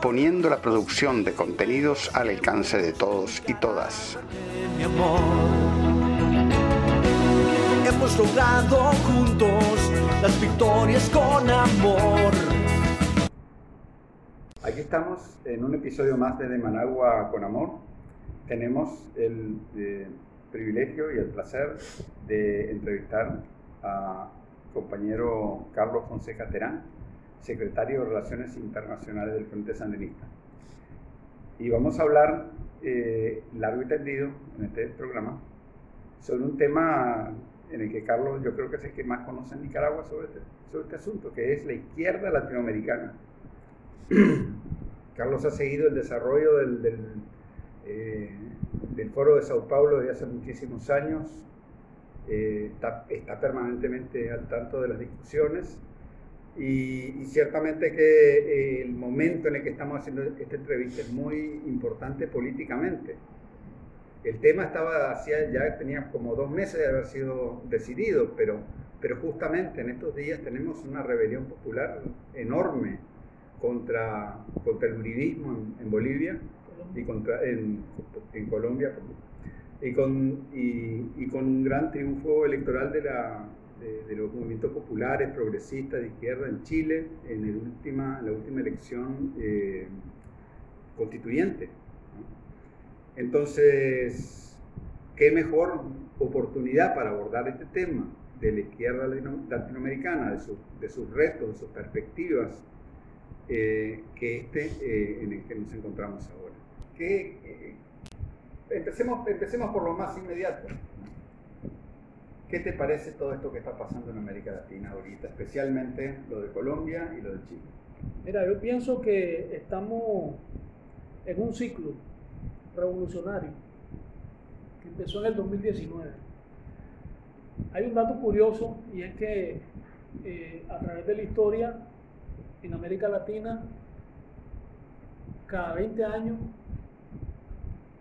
poniendo la producción de contenidos al alcance de todos y todas. Mi amor. Hemos logrado juntos las victorias con amor. Aquí estamos en un episodio más de De Managua con Amor. Tenemos el eh, privilegio y el placer de entrevistar a compañero Carlos Fonseca Terán, secretario de Relaciones Internacionales del Frente Sandinista. Y vamos a hablar eh, largo y tendido en este programa sobre un tema en el que Carlos yo creo que es el que más conoce en Nicaragua sobre este, sobre este asunto, que es la izquierda latinoamericana. Carlos ha seguido el desarrollo del, del, eh, del foro de Sao Paulo desde hace muchísimos años, eh, está, está, permanentemente al tanto de las discusiones y, y ciertamente que eh, el momento en el que estamos haciendo esta entrevista es muy importante políticamente. El tema estaba hacia, ya tenía como dos meses de haber sido decidido, pero, pero justamente en estos días tenemos una rebelión popular enorme contra, contra el uribismo en, en Bolivia y contra, en, en Colombia y con, y, y con un gran triunfo electoral de, la, de, los movimientos populares, progresistas, de izquierda en Chile, en, la última elección eh, constituyente. Entonces, ¿qué mejor oportunidad para abordar este tema de la izquierda latinoamericana, de, su, de sus retos, de sus perspectivas, eh, que este eh, en el que nos encontramos ahora? ¿Qué, eh, empecemos, empecemos por lo más inmediato. ¿Qué te parece todo esto que está pasando en América Latina ahorita, especialmente lo de Colombia y lo de Chile? Mira, yo pienso que estamos en un ciclo revolucionario que empezó en el 2019. Hay un dato curioso y es que eh, a través de la historia en América Latina, cada 20 años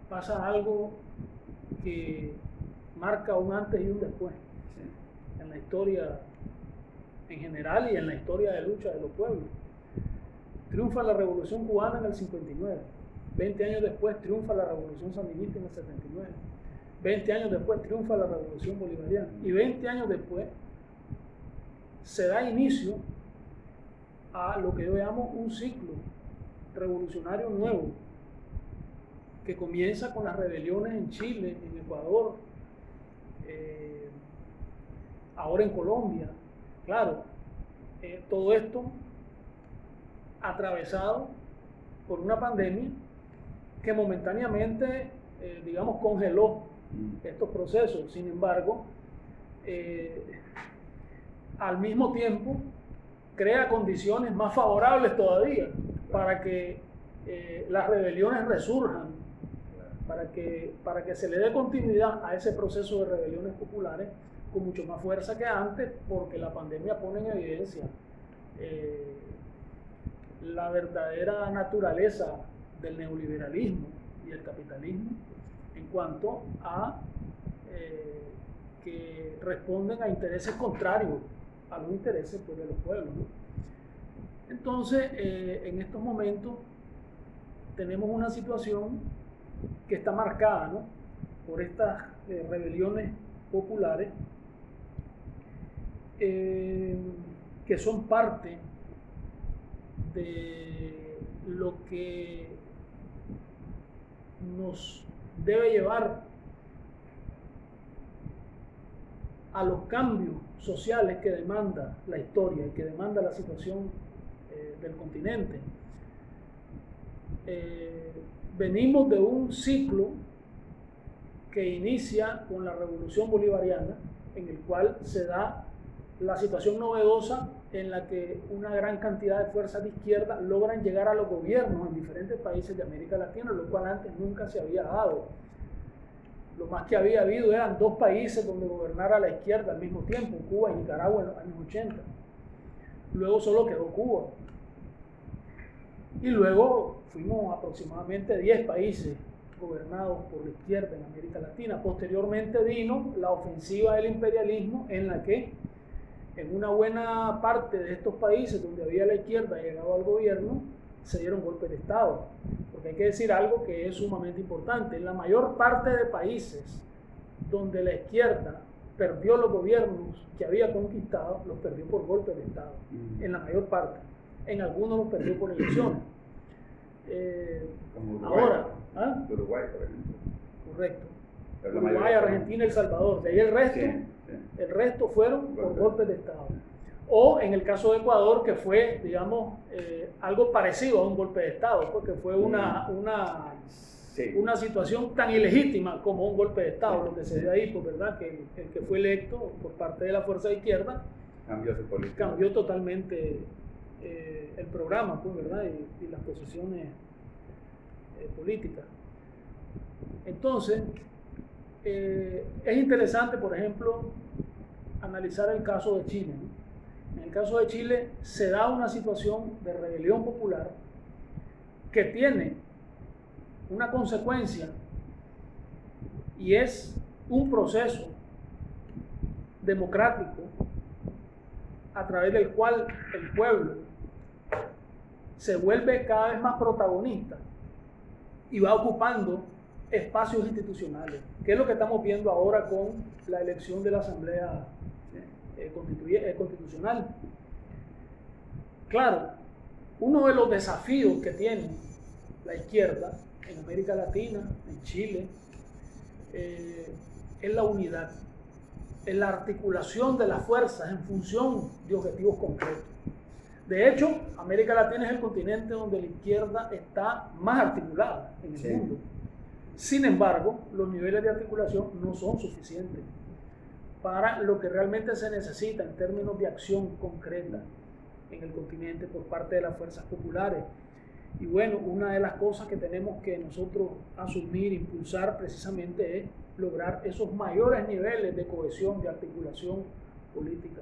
pasa algo que marca un antes y un después sí. en la historia en general y en la historia de lucha de los pueblos. Triunfa la revolución cubana en el 59, 20 años después triunfa la revolución sandinista en el 79, 20 años después triunfa la revolución bolivariana y 20 años después se da inicio a lo que yo llamo un ciclo revolucionario nuevo que comienza con las rebeliones en Chile, en Ecuador, eh, ahora en Colombia. Claro, eh, todo esto atravesado por una pandemia que momentáneamente, eh, digamos, congeló estos procesos. Sin embargo, al mismo tiempo crea condiciones más favorables todavía para que las rebeliones resurjan para que, para que se le dé continuidad a ese proceso de rebeliones populares con mucho más fuerza que antes, porque la pandemia pone en evidencia eh, la verdadera naturaleza del neoliberalismo y el capitalismo en cuanto a eh, que responden a intereses contrarios a los intereses pues, de los pueblos. Entonces, eh, en estos momentos tenemos una situación que está marcada ¿no? por estas eh, rebeliones populares eh, que son parte de lo que nos debe llevar a los cambios sociales que demanda la historia y que demanda la situación eh, del continente. Venimos de un ciclo que inicia con la revolución bolivariana, en el cual se da la situación novedosa en la que una gran cantidad de fuerzas de izquierda logran llegar a los gobiernos en diferentes países de América Latina, lo cual antes nunca se había dado. Lo más que había habido eran dos países donde gobernara la izquierda al mismo tiempo, Cuba y Nicaragua en los años 80. Luego solo quedó Cuba. Y luego fuimos aproximadamente 10 países gobernados por la izquierda en América Latina. Posteriormente vino la ofensiva del imperialismo en la que en una buena parte de estos países donde había la izquierda llegado al gobierno, se dieron golpes de Estado. Porque hay que decir algo que es sumamente importante. En la mayor parte de países donde la izquierda perdió los gobiernos que había conquistado, los perdió por golpes de Estado. Mm. En la mayor parte. En algunos los perdió por elecciones. Eh, Uruguay, ahora, ¿ah? Uruguay, por ejemplo. correcto. Pero Uruguay, Argentina, El Salvador. De ahí el resto, Sí, sí. el resto fueron por Golpes. de Estado. O en el caso de Ecuador, que fue, digamos, eh, algo parecido a un golpe de Estado, porque fue una, una, Sí. una situación tan ilegítima como un golpe de Estado, lo que se dio ahí, pues verdad, que el, el que fue electo por parte de la fuerza de izquierda Cambió su política. cambió totalmente eh, el programa, pues, ¿verdad? Y, las posiciones eh, políticas. Entonces, eh, es interesante, por ejemplo, analizar el caso de Chile. En el caso de Chile se da una situación de rebelión popular que tiene una consecuencia y es un proceso democrático a través del cual el pueblo se vuelve cada vez más protagonista y va ocupando espacios institucionales, que es lo que estamos viendo ahora con la elección de la Asamblea eh, constituye- eh, Constitucional. Claro, uno de los desafíos que tiene la izquierda en América Latina, en Chile, eh, es la unidad, es la articulación de las fuerzas en función de objetivos concretos. De hecho, América Latina es el continente donde la izquierda está más articulada en el Sí. mundo. Sin embargo, los niveles de articulación no son suficientes para lo que realmente se necesita en términos de acción concreta en el continente por parte de las fuerzas populares. Y bueno, una de las cosas que tenemos que nosotros asumir, impulsar precisamente es lograr esos mayores niveles de cohesión, de articulación política,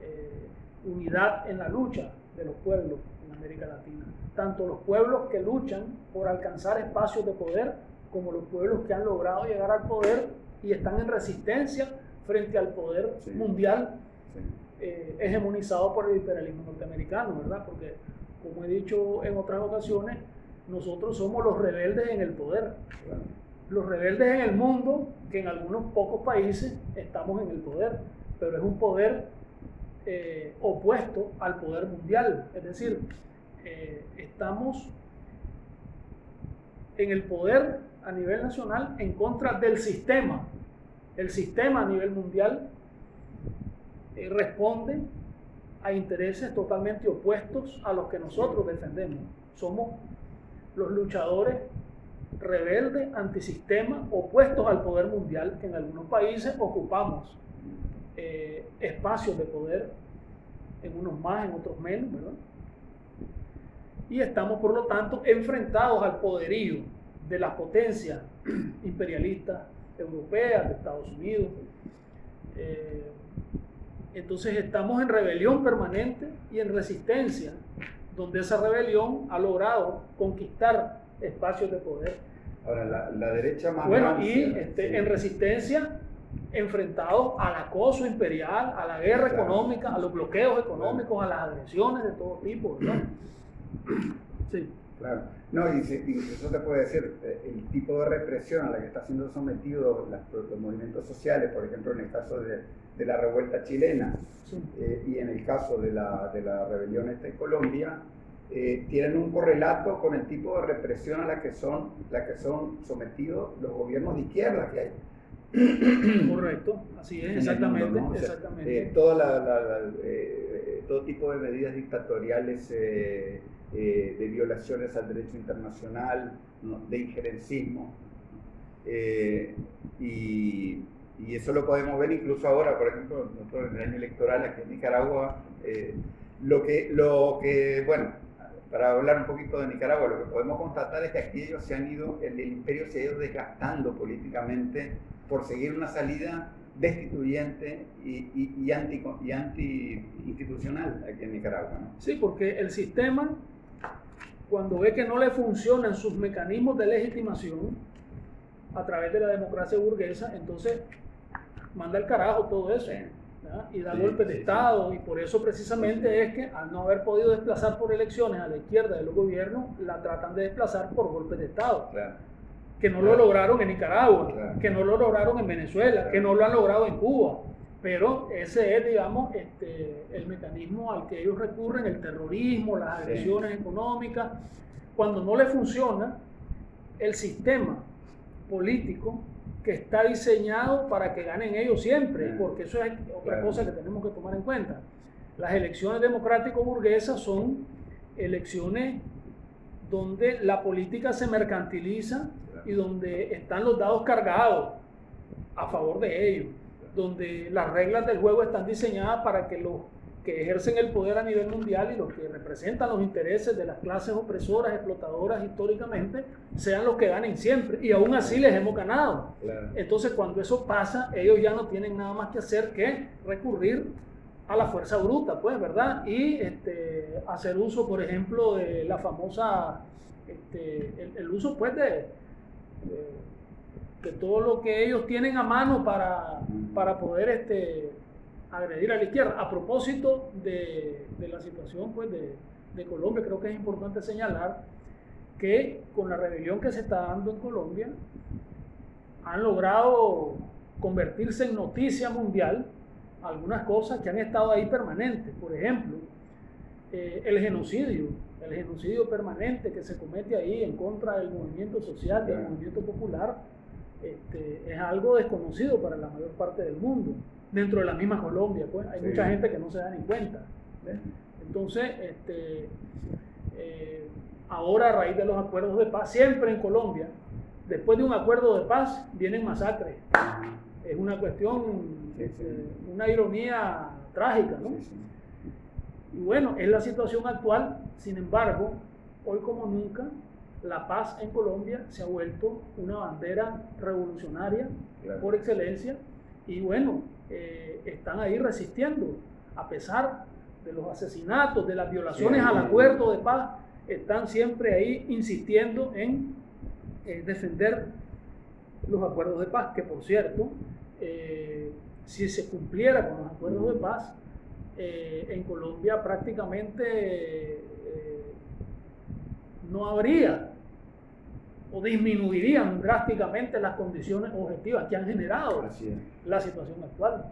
eh, unidad en la lucha de los pueblos en América Latina. Tanto los pueblos que luchan por alcanzar espacios de poder, como los pueblos que han logrado llegar al poder y están en resistencia frente al poder Sí. mundial Sí. eh, hegemonizado por el imperialismo norteamericano, ¿verdad? Porque, como he dicho en otras ocasiones, nosotros somos los rebeldes en el poder, Claro. los rebeldes en el mundo, que en algunos pocos países estamos en el poder, pero es un poder eh, opuesto al poder mundial, es decir, eh, estamos en el poder a nivel nacional en contra del sistema. El sistema a nivel mundial eh, responde a intereses totalmente opuestos a los que nosotros defendemos. Somos los luchadores rebeldes, antisistema, opuestos al poder mundial, que en algunos países ocupamos eh, espacios de poder, en unos más, en otros menos, ¿verdad? Y estamos, por lo tanto, enfrentados al poderío de las potencias imperialistas europeas, de Estados Unidos. Eh, entonces estamos en rebelión permanente y en resistencia, donde esa rebelión ha logrado conquistar espacios de poder. Ahora, la, la derecha más Bueno, y este, sí. en resistencia enfrentados al acoso imperial, a la guerra económica, a los bloqueos económicos, a las agresiones de todo tipo, ¿verdad? Sí, Claro. No, y incluso te puede decir eh, el tipo de represión a la que está siendo sometido las- los movimientos sociales, por ejemplo, en el caso de, de la revuelta chilena sí. eh, y en el caso de la, de la rebelión esta en Colombia, eh, tienen un correlato con el tipo de represión a la que son, la que son sometidos los gobiernos de izquierda que hay. Correcto, así es, exactamente, mundo, ¿no? O sea, exactamente. eh, toda la- la- la- eh, todo tipo de medidas dictatoriales eh, eh, de violaciones al derecho internacional, ¿no? de injerencismo. Y, y eso lo podemos ver incluso ahora, por ejemplo, nosotros en el año electoral aquí en Nicaragua, lo, que, lo que, bueno, para hablar un poquito de Nicaragua, lo que podemos constatar es que aquí ellos se han ido, el, el imperio se ha ido desgastando políticamente por seguir una salida destituyente y, y, y, anti, y anti institucional aquí en Nicaragua. ¿no? Sí, porque el sistema, cuando ve que no le funcionan sus mecanismos de legitimación a través de la democracia burguesa, entonces manda el carajo todo eso. ¿verdad? Y da Sí, golpes de sí, sí. Estado, y por eso precisamente es que al no haber podido desplazar por elecciones a la izquierda de los gobiernos, la tratan de desplazar por golpes de Estado Claro. Que no lo lograron en Nicaragua, que no lo lograron en Venezuela, que no lo han logrado en Cuba. Pero ese es, digamos, este, el mecanismo al que ellos recurren, el terrorismo, las Sí. agresiones económicas. Cuando no le funciona, el sistema político que está diseñado para que ganen ellos siempre, porque eso es otra Claro. cosa que tenemos que tomar en cuenta. Las elecciones democrático-burguesas son elecciones donde la política se mercantiliza y donde están los dados cargados a favor de ellos, donde las reglas del juego están diseñadas para que los que ejercen el poder a nivel mundial y los que representan los intereses de las clases opresoras, explotadoras históricamente, sean los que ganen siempre. Y aún así les hemos ganado. Claro. Entonces, cuando eso pasa, ellos ya no tienen nada más que hacer que recurrir a la fuerza bruta, pues, ¿verdad? Y este, hacer uso, por ejemplo, de la famosa, este, el, uso, pues, de, de, de todo lo que ellos tienen a mano para, para poder este, agredir a la izquierda. A propósito de, de la situación, pues, de, de Colombia, creo que es importante señalar que con la rebelión que se está dando en Colombia, han logrado convertirse en noticia mundial algunas cosas que han estado ahí permanentes. Por ejemplo, eh, el genocidio, el genocidio permanente que se comete ahí en contra del movimiento social, del movimiento popular, este, es algo desconocido para la mayor parte del mundo. Dentro de la misma Colombia, pues hay Sí. mucha gente que no se da ni cuenta. ¿ves? Entonces, este, eh, ahora a raíz de los acuerdos de paz, siempre en Colombia, después de un acuerdo de paz, vienen masacres. Es una cuestión, Sí, sí. este, una ironía trágica, ¿no? Sí. Y bueno, es la situación actual, sin embargo, hoy como nunca, la paz en Colombia se ha vuelto una bandera revolucionaria Claro. por excelencia y bueno, eh, están ahí resistiendo, a pesar de los asesinatos, de las violaciones al acuerdo de paz, están siempre ahí insistiendo en eh, defender los acuerdos de paz, que por cierto, eh, si se cumpliera con los acuerdos de paz, eh, en Colombia prácticamente eh, no habría o disminuirían drásticamente las condiciones objetivas que han generado la situación actual,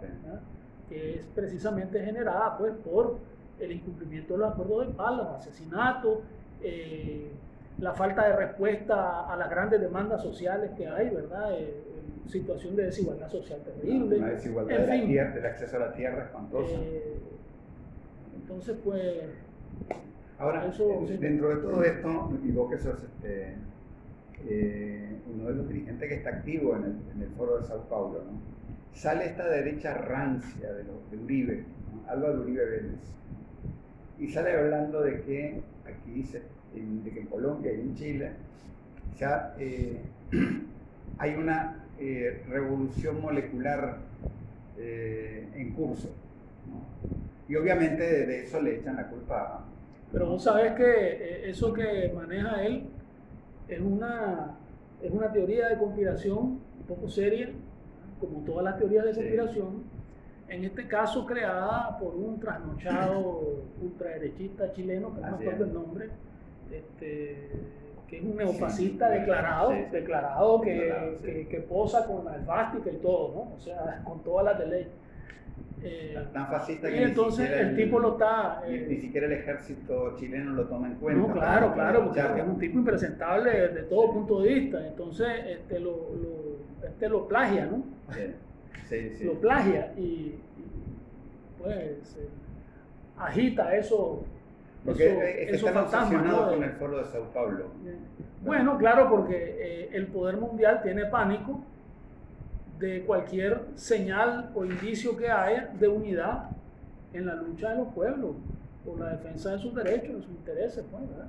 que es precisamente generada pues, por el incumplimiento de los acuerdos de paz, los asesinatos, eh, la falta de respuesta a las grandes demandas sociales que hay, ¿verdad? Eh, situación de desigualdad social terrible. Una desigualdad en de la fin, tierra, del acceso a la tierra espantosa. eh, entonces, pues, Ahora, eso, eh, sí. dentro de todo esto, y vos que sos este, eh, uno de los dirigentes que está activo en el, en el foro de Sao Paulo, ¿no? sale esta derecha rancia de, los, de Uribe, ¿no? Álvaro Uribe Vélez, y sale hablando de que aquí dice, en- de que en Colombia y en Chile ya eh, hay una eh, revolución molecular eh, en curso. ¿no? Y obviamente de, eso le echan la culpa a Pero vos sabés que eh, eso que maneja él es una, es una teoría de conspiración un poco seria, como todas las teorías de Sí. conspiración, en este caso creada por un trasnochado ultraderechista chileno, que no me acuerdo el nombre, este, que es un neofascista declarado, Sí, sí. declarado, que, Declarado, que, que posa con la esvástica y todo, ¿no? o sea, con todas las de ley. Eh, tan fascista que y entonces el tipo lo está... ni, eh, ni siquiera el ejército chileno lo toma en cuenta. no, claro, claro, porque es un tipo impresentable desde todo punto de vista. Entonces, este lo, lo- este lo plagia, ¿no? Sí, sí, sí. Lo plagia y, y, pues eh, agita eso. Porque eso- es que están fantasmas, obsesionados ¿no? con el foro de Sao Paulo. Bueno, claro, porque eh, el poder mundial tiene pánico de cualquier señal o indicio que haya de unidad en la lucha de los pueblos. por la defensa de sus derechos, de sus intereses, pues, ¿verdad?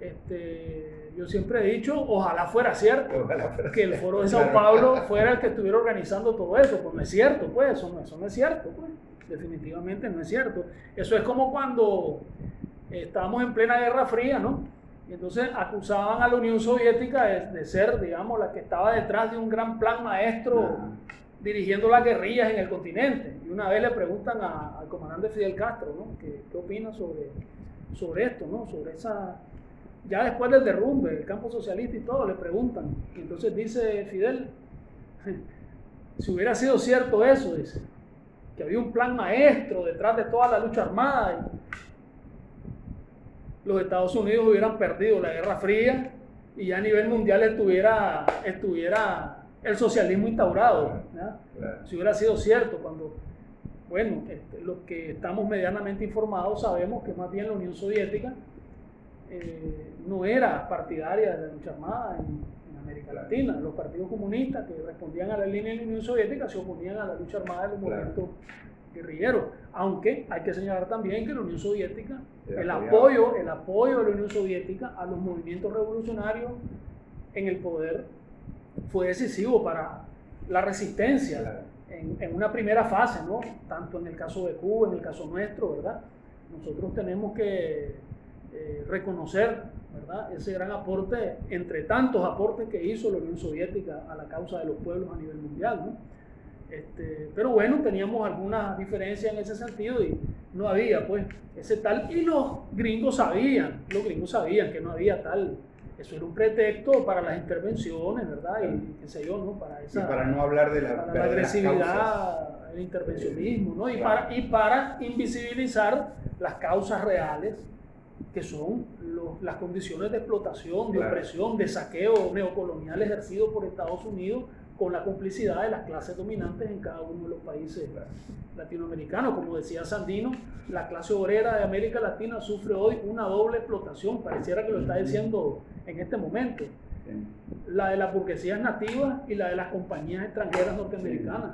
Este, yo siempre he dicho, ojalá fuera cierto Ojalá fuera que el foro de Sao Paulo fuera el que estuviera organizando todo eso, pues no es cierto, pues eso no, eso no es cierto, pues definitivamente no es cierto. Eso es como cuando estábamos en plena Guerra Fría, ¿no? Y entonces acusaban a la Unión Soviética de, de ser, digamos, la que estaba detrás de un gran plan maestro dirigiendo las guerrillas en el continente. Y una vez le preguntan a- al comandante Fidel Castro, ¿no? ¿Qué, qué opina sobre, sobre esto, ¿no? Sobre esa... Ya después del derrumbe, el campo socialista y todo, le preguntan. Y entonces dice Fidel, si hubiera sido cierto eso, dice, que había un plan maestro detrás de toda la lucha armada, y los Estados Unidos hubieran perdido la Guerra Fría y ya a nivel mundial estuviera, estuviera el socialismo instaurado. Si hubiera sido cierto, cuando, bueno, este, los que estamos medianamente informados sabemos que más bien la Unión Soviética eh, no era partidaria de la lucha armada en, en América Claro. Latina. Los partidos comunistas que respondían a la línea de la Unión Soviética se oponían a la lucha armada de los Guerrilleros. Aunque hay que señalar también que la Unión Soviética, el apoyado. apoyo, el apoyo de la Unión Soviética a los movimientos revolucionarios en el poder fue decisivo para la resistencia Claro. en, en una primera fase, ¿no? Tanto en el caso de Cuba, en el caso nuestro, ¿verdad? Nosotros tenemos que eh, reconocer, ¿verdad? Ese gran aporte, entre tantos aportes que hizo la Unión Soviética a la causa de los pueblos a nivel mundial, ¿no? Este, pero bueno, teníamos algunas diferencias en ese sentido y no había, pues, ese tal. Y los gringos sabían, los gringos sabían que no había tal. Eso era un pretexto para las intervenciones, ¿verdad? Y qué sé yo, ¿no? Para Y esa para no hablar de la, la agresividad, el intervencionismo, ¿no? Y, Claro. para, y para invisibilizar las causas reales, que son los- las condiciones de explotación, de Claro. opresión, de saqueo neocolonial ejercido por Estados Unidos con la complicidad de las clases dominantes en cada uno de los países latinoamericanos. Como decía Sandino, la clase obrera de América Latina sufre hoy una doble explotación, pareciera que lo está diciendo en este momento la de las burguesías nativas y la de las compañías extranjeras norteamericanas.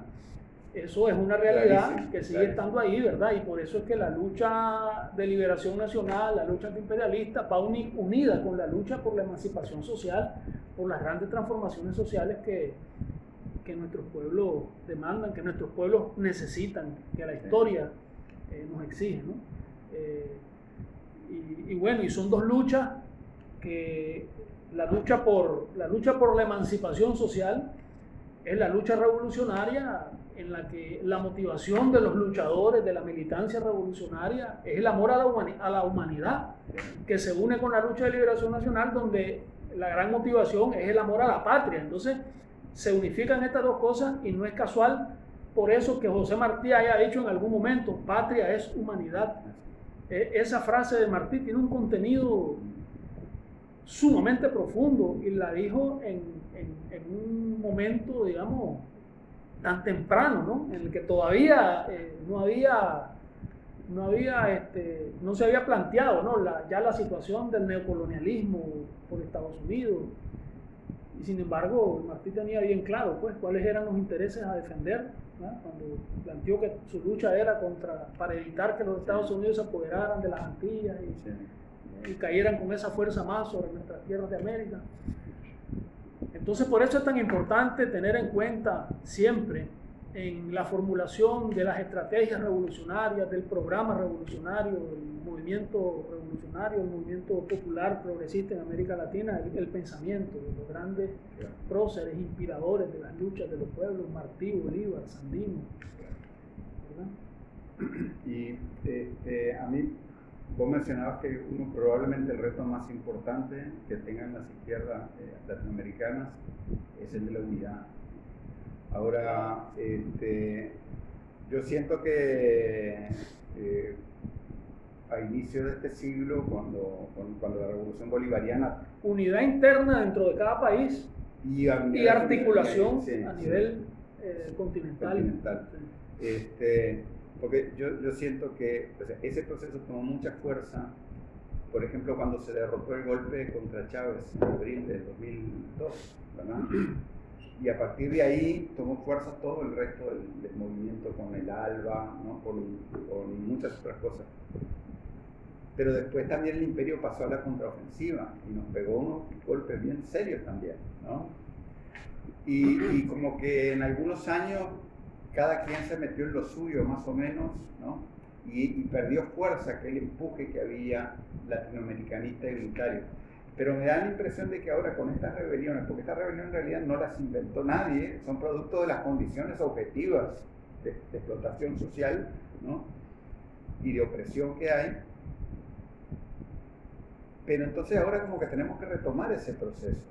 Eso es una realidad que sigue estando ahí, ¿verdad? Y por eso es que la lucha de liberación nacional, la lucha antiimperialista, va uni- unida con la lucha por la emancipación social, por las grandes transformaciones sociales que, que nuestros pueblos demandan, que nuestros pueblos necesitan, que la historia eh, nos exige, ¿no? Eh, y, y bueno, y son dos luchas que la lucha por la lucha por la emancipación social es la lucha revolucionaria en la que la motivación de los luchadores de la militancia revolucionaria es el amor a la, humani- a la humanidad que se une con la lucha de liberación nacional donde la gran motivación es el amor a la patria entonces se unifican estas dos cosas y no es casual por eso que José Martí haya dicho en algún momento patria es humanidad E- esa frase de Martí tiene un contenido sumamente profundo y la dijo en, en- un momento, digamos, tan temprano, ¿no? En el que todavía eh, no había, no había, este, no se había planteado, ¿no? Ya la situación del neocolonialismo por Estados Unidos. Y sin embargo, Martí tenía bien claro, pues, cuáles eran los intereses a defender, ¿no? Cuando planteó que su lucha era contra, para evitar que los Estados Unidos se apoderaran de las Antillas y Sí. y cayeran con esa fuerza más sobre nuestras tierras de América. Entonces, por eso es tan importante tener en cuenta siempre en la formulación de las estrategias revolucionarias, del programa revolucionario, del movimiento revolucionario, el movimiento popular progresista en América Latina, el, pensamiento de los grandes próceres, inspiradores de las luchas de los pueblos, Martí, Bolívar, Sandino. ¿verdad? Y este, a mí, vos mencionabas que uno probablemente el reto más importante que tengan las izquierdas eh, latinoamericanas es el de la unidad. Ahora, este, yo siento que eh, a inicios de este siglo, cuando, cuando, la revolución bolivariana Unidad interna dentro de cada país y, a- y articulación sí, a sí, nivel eh, continental. continental. Sí. Este, porque yo, yo siento que o sea, ese proceso tomó mucha fuerza, por ejemplo, cuando se derrotó el golpe contra Chávez en abril del 2002, ¿verdad? Y a partir de ahí tomó fuerza todo el resto del, movimiento con el ALBA, ¿no? con, muchas otras cosas. pero después también el imperio pasó a la contraofensiva y nos pegó unos golpes bien serios también, ¿no? Y, y como que en algunos años cada quien se metió en lo suyo más o menos, ¿no? Y, y perdió fuerza aquel empuje que había latinoamericanista y unitario. Pero me da la impresión de que ahora con estas rebeliones, porque estas rebeliones en realidad no las inventó nadie, son producto de las condiciones objetivas de, de explotación social ¿no? y de opresión que hay, pero entonces ahora como que tenemos que retomar ese proceso.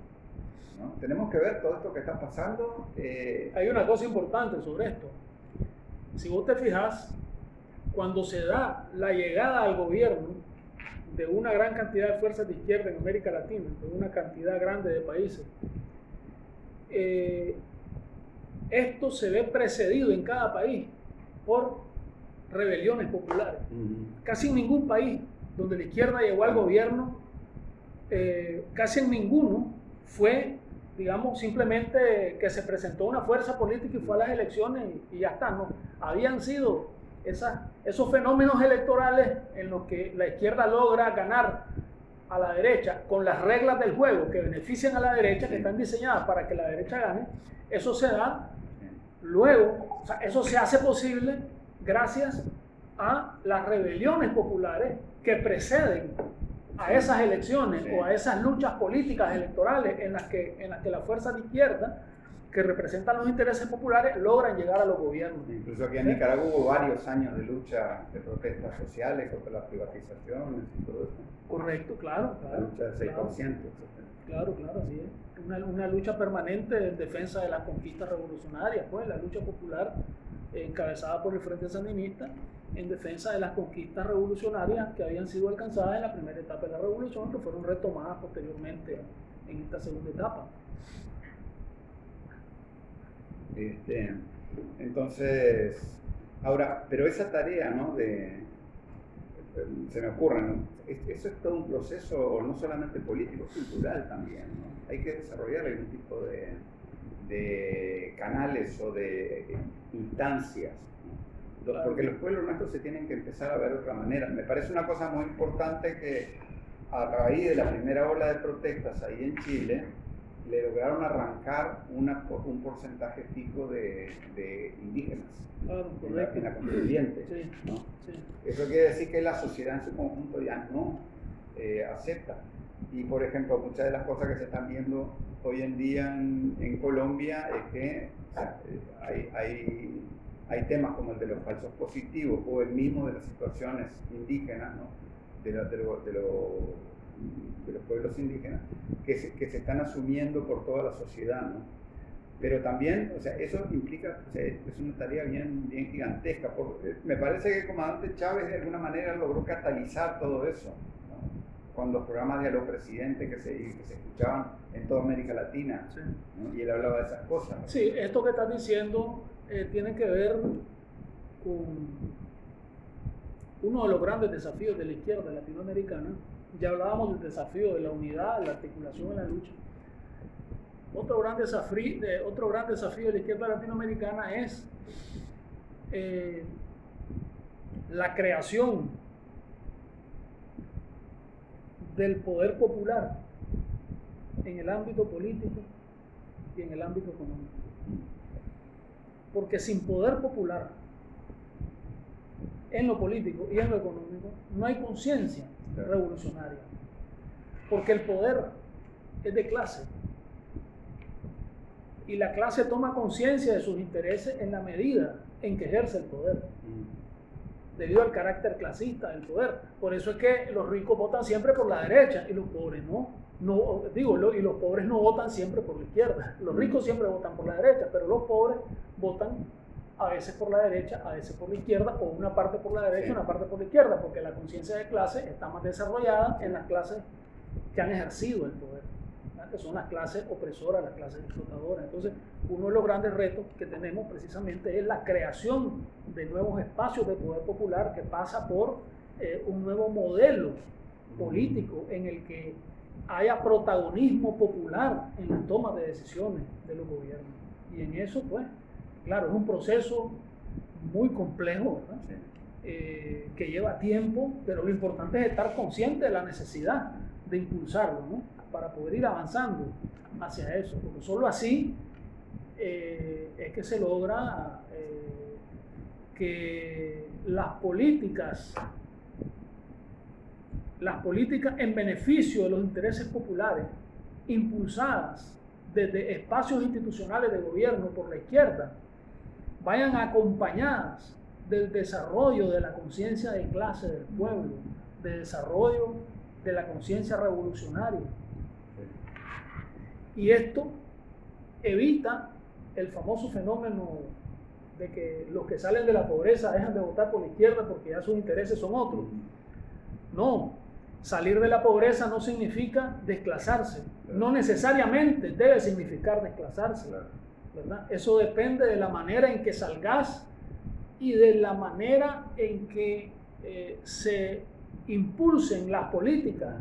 ¿no? Tenemos que ver todo esto que está pasando. eh, Hay una cosa importante sobre esto. Si vos te fijas, cuando se da la llegada al gobierno de una gran cantidad de fuerzas de izquierda en América Latina, de una cantidad grande de países, eh, esto se ve precedido en cada país por rebeliones populares. Casi en ningún país donde la izquierda llegó al gobierno, eh, casi en ninguno fue, digamos, simplemente que se presentó una fuerza política y fue a las elecciones y, y ya está. No, habían sido esos fenómenos electorales en los que la izquierda logra ganar a la derecha con las reglas del juego que benefician a la derecha, que están diseñadas para que la derecha gane, eso se da luego, o sea, eso se hace posible gracias a las rebeliones populares que preceden a esas elecciones Sí. o a esas luchas políticas electorales en las que, en las que las fuerzas de izquierda que representan los intereses populares logran llegar a los gobiernos. Incluso aquí en Nicaragua hubo varios años de lucha, de protestas sociales contra las privatizaciones y todo eso. Correcto, claro. La claro, lucha del 6%. claro. Claro, claro, así es. Una, una lucha permanente en defensa de las conquistas revolucionarias, pues la lucha popular eh, encabezada por el Frente Sandinista en defensa de las conquistas revolucionarias que habían sido alcanzadas en la primera etapa de la revolución, que fueron retomadas posteriormente en esta segunda etapa. Este, entonces, ahora, pero esa tarea, ¿no? De, se me ocurre, ¿no? Es- Eso es todo un proceso no solamente político, cultural también, ¿no? Hay que desarrollar algún tipo de, de canales o de instancias, ¿no? Porque los pueblos nuestros se tienen que empezar a ver de otra manera. Me parece una cosa muy importante que a raíz de la primera ola de protestas ahí en Chile, le lograron arrancar una, un porcentaje fijo de, de indígenas Claro, en la, correcto. en la constituyente. Sí, ¿no? sí. Eso quiere decir que la sociedad en su conjunto ya no eh, acepta. Y por ejemplo, muchas de las cosas que se están viendo hoy en día en, en Colombia es que eh, hay, hay, hay temas como el de los falsos positivos o el mismo de las situaciones indígenas, ¿no? de, la- de lo- de lo- de los pueblos indígenas, que se, que se están asumiendo por toda la sociedad. ¿no? Pero también, o sea, eso implica, o sea, es una tarea bien, bien gigantesca. Porque me parece que el comandante Chávez de alguna manera logró catalizar todo eso. ¿no? Con los programas de Aló Presidente que se, que se escuchaban en toda América Latina. Sí. ¿no? Y él hablaba de esas cosas. Sí, esto que estás diciendo eh, tiene que ver con uno de los grandes desafíos de la izquierda latinoamericana. Ya hablábamos del desafío de la unidad, la articulación en la lucha. Otro gran desafío, de, otro gran desafío de la izquierda latinoamericana es eh, la creación del poder popular en el ámbito político y en el ámbito económico. Porque sin poder popular en lo político y en lo económico no hay conciencia revolucionaria. Porque el poder es de clase. Y la clase toma conciencia de sus intereses en la medida en que ejerce el poder, Mm. debido al carácter clasista del poder. Por eso es que los ricos votan siempre por la derecha y los pobres no. no digo, lo- y los pobres no votan siempre por la izquierda. Los ricos siempre votan por la derecha, pero los pobres votan a veces por la derecha, a veces por la izquierda, o una parte por la derecha y Sí. una parte por la izquierda, porque la conciencia de clase está más desarrollada en las clases que han ejercido el poder, ¿verdad? que son las clases opresoras, las clases explotadoras. Entonces, uno de los grandes retos que tenemos precisamente es la creación de nuevos espacios de poder popular que pasa por eh, un nuevo modelo político en el que haya protagonismo popular en la toma de decisiones de los gobiernos. Y en eso, pues, claro, es un proceso muy complejo, ¿verdad? Sí. eh, que lleva tiempo, pero lo importante es estar consciente de la necesidad de impulsarlo, ¿no? Para poder ir avanzando hacia eso, porque solo así eh, es que se logra eh, que las políticas, las políticas en beneficio de los intereses populares, impulsadas desde espacios institucionales de gobierno por la izquierda, vayan acompañadas del desarrollo de la conciencia de clase del pueblo, del desarrollo de la conciencia revolucionaria. Y esto evita el famoso fenómeno de que los que salen de la pobreza dejan de votar por la izquierda porque ya sus intereses son otros. No, salir de la pobreza no significa desclasarse, no necesariamente debe significar desclasarse. Eso depende de la manera en que salgas y de la manera en que eh, se impulsen las políticas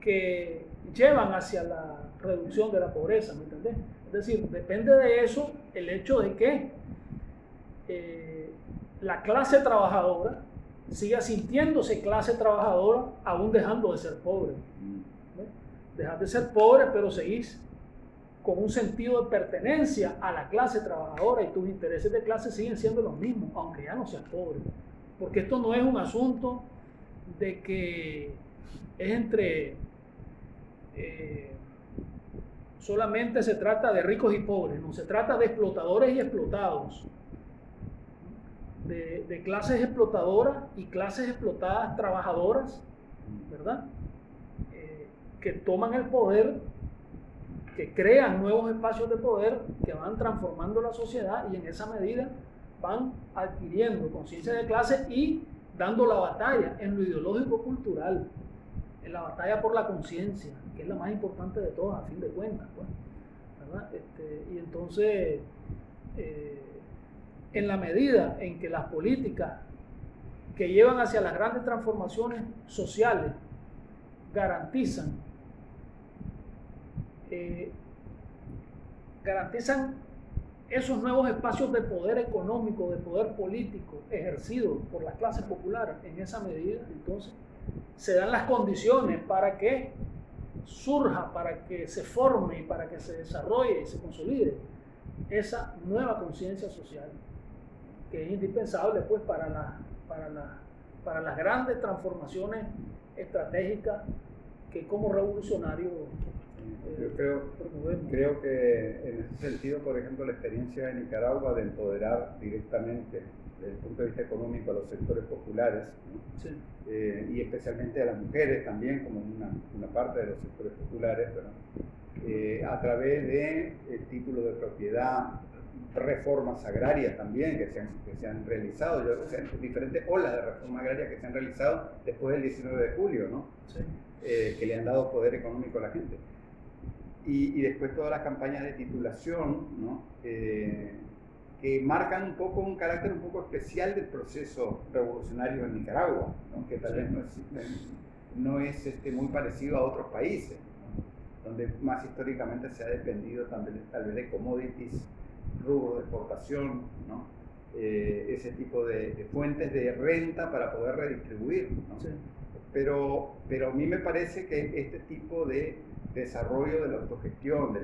que llevan hacia la reducción de la pobreza, ¿me entendés? Es decir, depende de eso el hecho de que eh, la clase trabajadora siga sintiéndose clase trabajadora aún dejando de ser pobre. Dejar de ser pobre, pero seguís con un sentido de pertenencia a la clase trabajadora y tus intereses de clase siguen siendo los mismos, aunque ya no seas pobre. Porque esto no es un asunto de que es entre... Eh, solamente se trata de ricos y pobres, no se trata de explotadores y explotados, de, clases explotadoras y clases explotadas trabajadoras, ¿verdad? Eh, que toman el poder que crean nuevos espacios de poder que van transformando la sociedad y en esa medida van adquiriendo conciencia de clase y dando la batalla en lo ideológico cultural, en la batalla por la conciencia, que es la más importante de todas, a fin de cuentas. Pues, este, y entonces, eh, en la medida en que las políticas que llevan hacia las grandes transformaciones sociales garantizan eh, garantizan esos nuevos espacios de poder económico, de poder político ejercidos por las clases populares en esa medida, entonces se dan las condiciones para que surja, para que se forme, para que se desarrolle y se consolide esa nueva conciencia social, que es indispensable pues para, la, para, la, para las grandes transformaciones estratégicas que como revolucionario yo creo, creo que en ese sentido, por ejemplo, la experiencia de Nicaragua de empoderar directamente desde el punto de vista económico a los sectores populares eh, y especialmente a las mujeres también como una, una parte de los sectores populares eh, a través de el título de propiedad reformas agrarias también que se han, que se han realizado, yo, diferentes olas de reforma agraria que se han realizado después del 19 de julio, ¿no? Eh, que le han dado poder económico a la gente y, después todas las campañas de titulación, ¿no? Eh, que marcan un poco un carácter un poco especial del proceso revolucionario en Nicaragua, ¿no? que tal vez no es, no es este, muy parecido a otros países, donde más históricamente se ha dependido también, tal vez de commodities, rubro de exportación, ¿no? Eh, ese tipo de, fuentes de renta para poder redistribuir. ¿no? Pero, pero a mí me parece que este tipo de desarrollo de la autogestión, de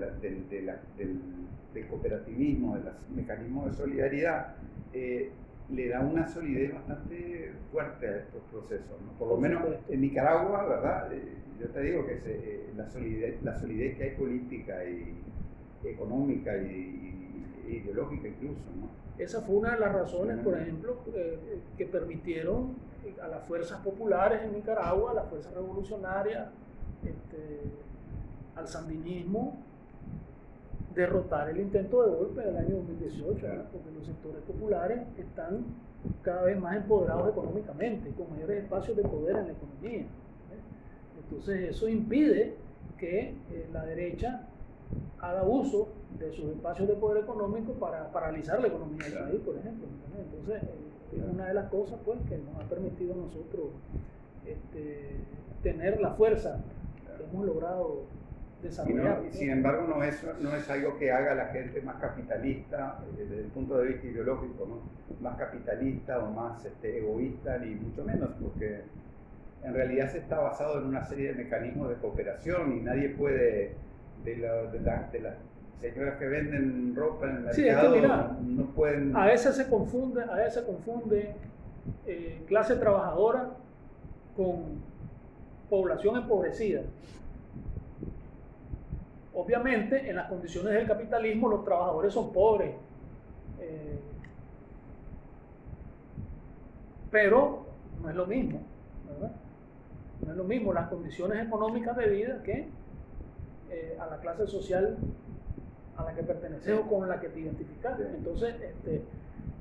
del, cooperativismo, de los mecanismos de solidaridad, eh, le da una solidez bastante fuerte a estos procesos. Por lo menos en Nicaragua, ¿verdad? Eh, yo te digo que eh, la, solidez, la solidez que hay política y económica y, ideológica incluso. Esa fue una de las razones, por ejemplo, que permitieron a las fuerzas populares en Nicaragua, a las fuerzas revolucionarias, este, al sandinismo derrotar el intento de golpe del año 2018, porque los sectores populares están cada vez más empoderados económicamente, con mayores espacios de poder en la economía. Entonces eso impide que eh, la derecha haga uso de sus espacios de poder económico para paralizar la economía del país, por ejemplo. Entonces eh, es una de las cosas pues, que nos ha permitido a nosotros este, tener la fuerza que hemos logrado Y, desarrollar. no- sin embargo no es, no es algo que haga a la gente más capitalista eh, desde el punto de vista ideológico, ¿no? más capitalista o más este, egoísta, ni mucho menos, porque en realidad se está basado en una serie de mecanismos de cooperación y nadie puede, de, la- de la- de las señoras que venden ropa en el Sí, es que mercado, mira, no pueden... A veces se confunde, a veces se confunde eh, clase trabajadora con población empobrecida. Obviamente, en las condiciones del capitalismo, los trabajadores son pobres. eh, pero no es lo mismo, ¿verdad? No es lo mismo las condiciones económicas de vida que eh, a la clase social a la que perteneces o con la que te identificas. Entonces, este,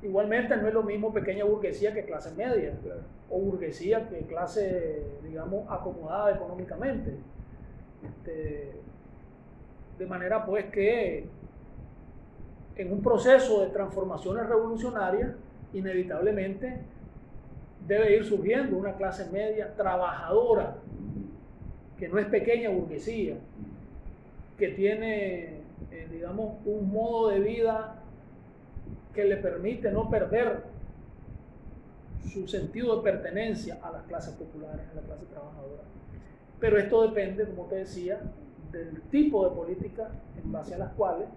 igualmente no es lo mismo pequeña burguesía que clase media Claro. o burguesía que clase, digamos, acomodada económicamente. Este, de manera pues que en un proceso de transformaciones revolucionarias, inevitablemente debe ir surgiendo una clase media trabajadora, que no es pequeña burguesía, que tiene, eh, digamos, un modo de vida que le permite no perder su sentido de pertenencia a las clases populares, a la clase trabajadora. Pero esto depende, como te decía, del tipo de política en base a las cuales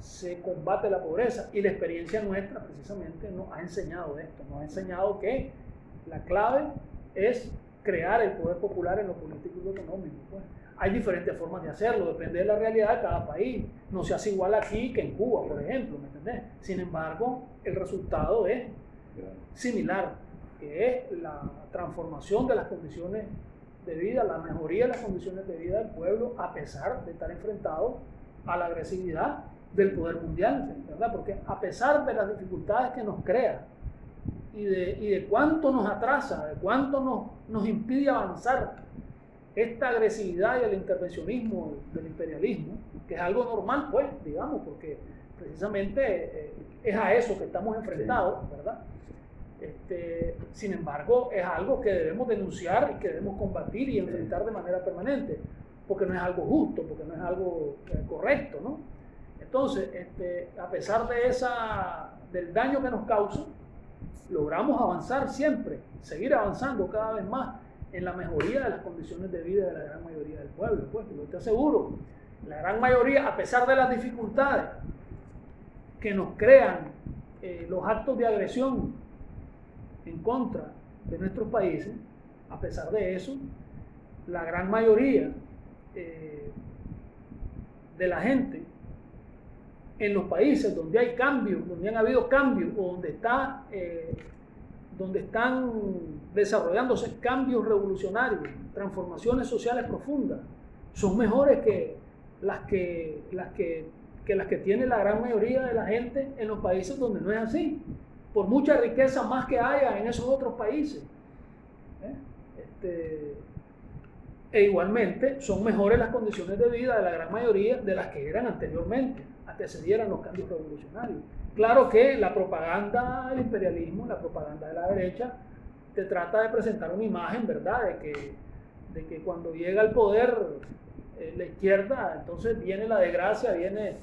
se combate la pobreza. Y la experiencia nuestra precisamente nos ha enseñado esto, nos ha enseñado que la clave es crear el poder popular en lo político y lo económico. pues. Hay diferentes formas de hacerlo, depende de la realidad de cada país. No se hace igual aquí que en Cuba, por ejemplo, ¿me entendés? Sin embargo, el resultado es similar, que es la transformación de las condiciones de vida, la mejoría de las condiciones de vida del pueblo, a pesar de estar enfrentado a la agresividad del poder mundial, ¿verdad? Porque a pesar de las dificultades que nos crea y de, y de cuánto nos atrasa, de cuánto nos, nos impide avanzar esta agresividad y el intervencionismo del imperialismo, que es algo normal, pues, digamos, porque precisamente eh, es a eso que estamos enfrentados, ¿verdad? Este, sin embargo, es algo que debemos denunciar y que debemos combatir y enfrentar de manera permanente, porque no es algo justo, porque no es algo eh, correcto, ¿no? Entonces, este, a pesar de esa, del daño que nos causa, logramos avanzar siempre, seguir avanzando cada vez más en la mejoría de las condiciones de vida de la gran mayoría del pueblo. Pues, yo te aseguro, la gran mayoría, a pesar de las dificultades que nos crean eh, los actos de agresión en contra de nuestros países, a pesar de eso, la gran mayoría eh, de la gente en los países donde hay cambios, donde han habido cambios o donde, está, eh, donde están desarrollándose cambios revolucionarios, transformaciones sociales profundas, son mejores que las que, las que, que las que tiene la gran mayoría de la gente en los países donde no es así, por mucha riqueza más que haya en esos otros países. ¿eh? Este, e igualmente son mejores las condiciones de vida de la gran mayoría de las que eran anteriormente, a que se dieran los cambios revolucionarios. Claro que la propaganda del imperialismo, la propaganda de la derecha, te trata de presentar una imagen, ¿verdad?, de que, de que cuando llega al poder eh, la izquierda, entonces viene la desgracia, viene,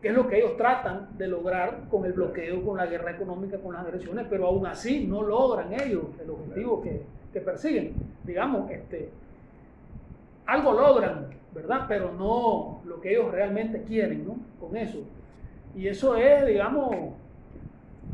que es lo que ellos tratan de lograr con el bloqueo, con la guerra económica, con las agresiones, pero aún así no logran ellos el objetivo que, que persiguen. Digamos, este, algo logran, ¿verdad? Pero no lo que ellos realmente quieren, ¿no? Con eso. Y eso es, digamos,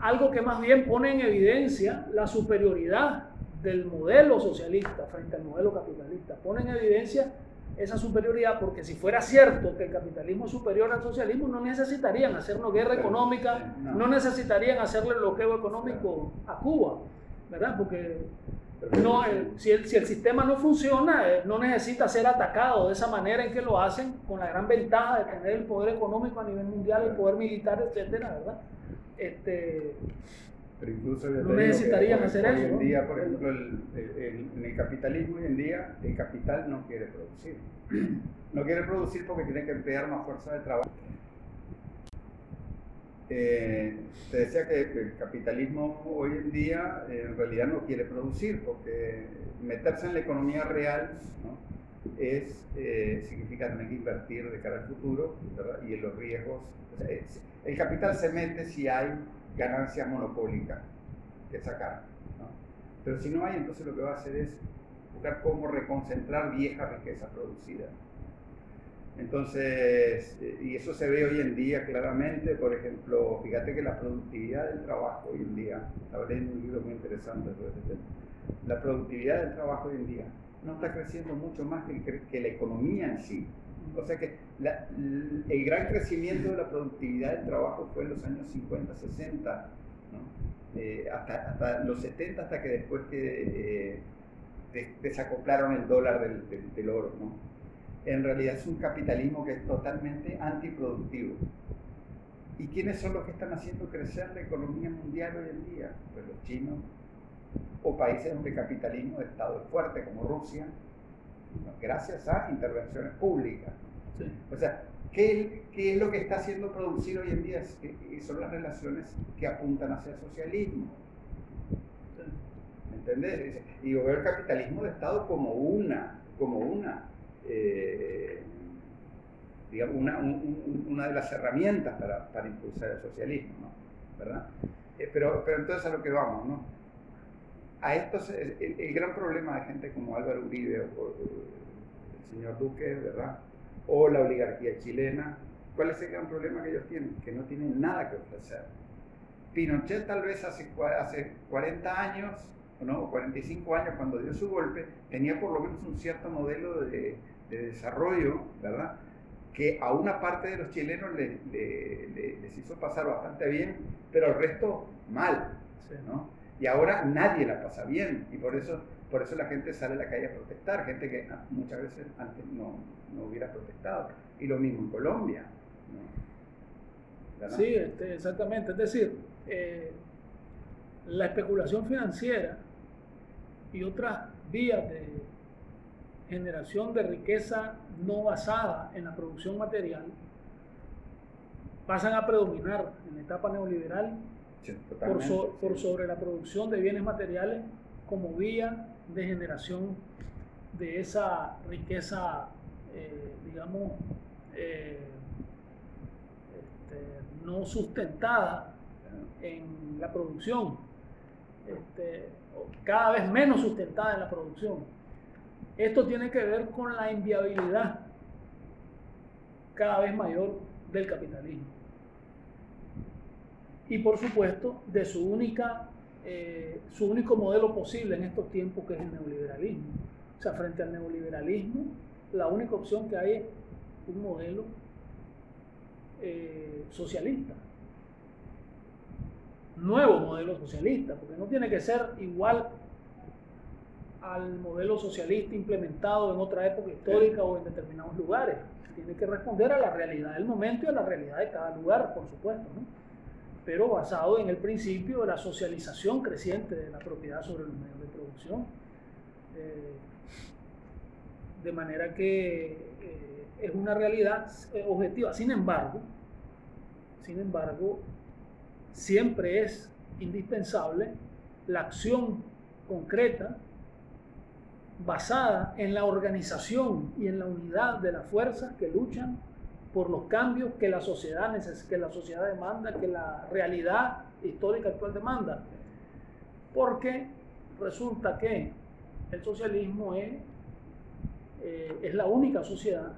algo que más bien pone en evidencia la superioridad del modelo socialista frente al modelo capitalista. Pone en evidencia esa superioridad porque si fuera cierto que el capitalismo es superior al socialismo, no necesitarían hacernos guerra económica, no necesitarían hacerle bloqueo económico a Cuba, ¿verdad? Porque no, el- si, el, si el sistema no funciona, eh, no necesita ser atacado de esa manera en que lo hacen, con la gran ventaja de tener el poder económico a nivel mundial, el poder militar, etcétera, ¿verdad? Este, Pero incluso yo No necesitarían hacer hoy eso, en día, por ejemplo, el- en el capitalismo hoy en día, el capital no quiere producir. No quiere producir porque tiene que emplear una fuerza de trabajo. Eh, te decía que el capitalismo hoy en día eh, en realidad no quiere producir porque meterse en la economía real, es, eh, significa también invertir de cara al futuro y en los riesgos. El capital se mete si hay ganancias monopólicas que sacar. Pero si no hay, entonces lo que va a hacer es buscar cómo reconcentrar vieja riqueza producida. Entonces, eh, y eso se ve hoy en día claramente, por ejemplo, fíjate que la productividad del trabajo hoy en día, estaba leyendo un libro muy interesante sobre este tema, la productividad del trabajo hoy en día no está creciendo mucho más que, que la economía en sí. O sea que el gran crecimiento de la productividad del trabajo fue en los años 50, 60, ¿no? Eh, hasta, hasta los 70, hasta que después que eh, des- desacoplaron el dólar del, del- oro. En realidad es un capitalismo que es totalmente antiproductivo. ¿Y quiénes son los que están haciendo crecer la economía mundial hoy en día? Pues los chinos o países donde el capitalismo de Estado es fuerte, como Rusia, gracias a intervenciones públicas. Sí. O sea, ¿qué, qué es lo que está haciendo producir hoy en día? Y son las relaciones que apuntan hacia el socialismo. ¿Me entendés? Y yo veo el capitalismo de Estado como una, como una, eh, digamos, una, un- un- una de las herramientas para, para impulsar el socialismo, ¿no? ¿Verdad? Eh, pero, pero entonces a lo que vamos, ¿no? A estos, el, el- gran problema de gente como Álvaro Uribe o, o el señor Duque, ¿verdad? O la oligarquía chilena, ¿cuál es el gran problema que ellos tienen? Que no tienen nada que ofrecer. Pinochet tal vez hace, hace 40 años, no, o 45 años cuando dio su golpe, tenía por lo menos un cierto modelo de, de desarrollo, ¿verdad? Que a una parte de los chilenos le- le- le- les hizo pasar bastante bien, pero al resto mal. ¿no? Y ahora nadie la pasa bien, y por eso, por eso la gente sale a la calle a protestar, gente que ah, muchas veces antes no, no hubiera protestado. Y lo mismo en Colombia. Sí, este, exactamente. Es decir, eh, la especulación financiera y otras vías de generación de riqueza no basada en la producción material pasan a predominar en la etapa neoliberal Sí, por, so- sobre la producción de bienes materiales como vía de generación de esa riqueza, eh, digamos, eh, este, no sustentada en la producción, este, cada vez menos sustentada en la producción. Esto tiene que ver con la inviabilidad cada vez mayor del capitalismo. Y por supuesto, de su, única, eh, su único modelo posible en estos tiempos, que es el neoliberalismo. O sea, frente al neoliberalismo, la única opción que hay es un modelo eh, socialista. Nuevo modelo socialista, porque no tiene que ser igual al modelo socialista implementado en otra época histórica o en determinados lugares. Tiene que responder a la realidad del momento y a la realidad de cada lugar, por supuesto, ¿no? pero basado en el principio de la socialización creciente de la propiedad sobre los medios de producción. Eh, de manera que eh, es una realidad eh, objetiva. Sin embargo, sin embargo, siempre es indispensable la acción concreta basada en la organización y en la unidad de las fuerzas que luchan por los cambios que la sociedad que la sociedad demanda, que la realidad histórica actual demanda. Porque resulta que el socialismo es, eh, es la única sociedad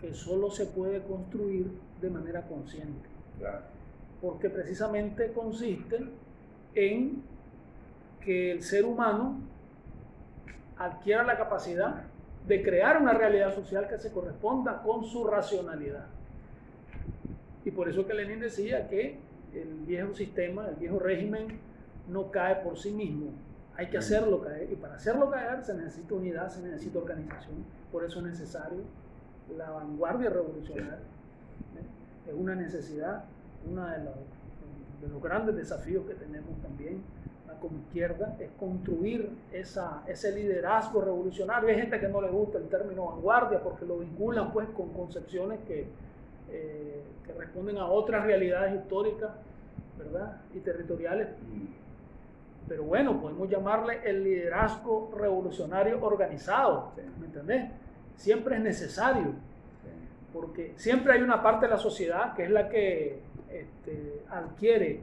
que solo se puede construir de manera consciente Claro. porque precisamente consiste en que el ser humano adquiera la capacidad de crear una realidad social que se corresponda con su racionalidad. Y por eso que Lenin decía que el viejo sistema, el viejo régimen, no cae por sí mismo. Hay que hacerlo caer. Y para hacerlo caer se necesita unidad, se necesita organización. Por eso es necesario la vanguardia revolucionaria. ¿eh? Es una necesidad, uno de los, de los grandes desafíos que tenemos también como izquierda es construir esa, ese liderazgo revolucionario. Hay gente que no le gusta el término vanguardia porque lo vinculan pues con concepciones que, eh, que responden a otras realidades históricas ¿verdad? y territoriales. Pero bueno, podemos llamarle el liderazgo revolucionario organizado, ¿me entendés? siempre es necesario, porque siempre hay una parte de la sociedad que es la que este, adquiere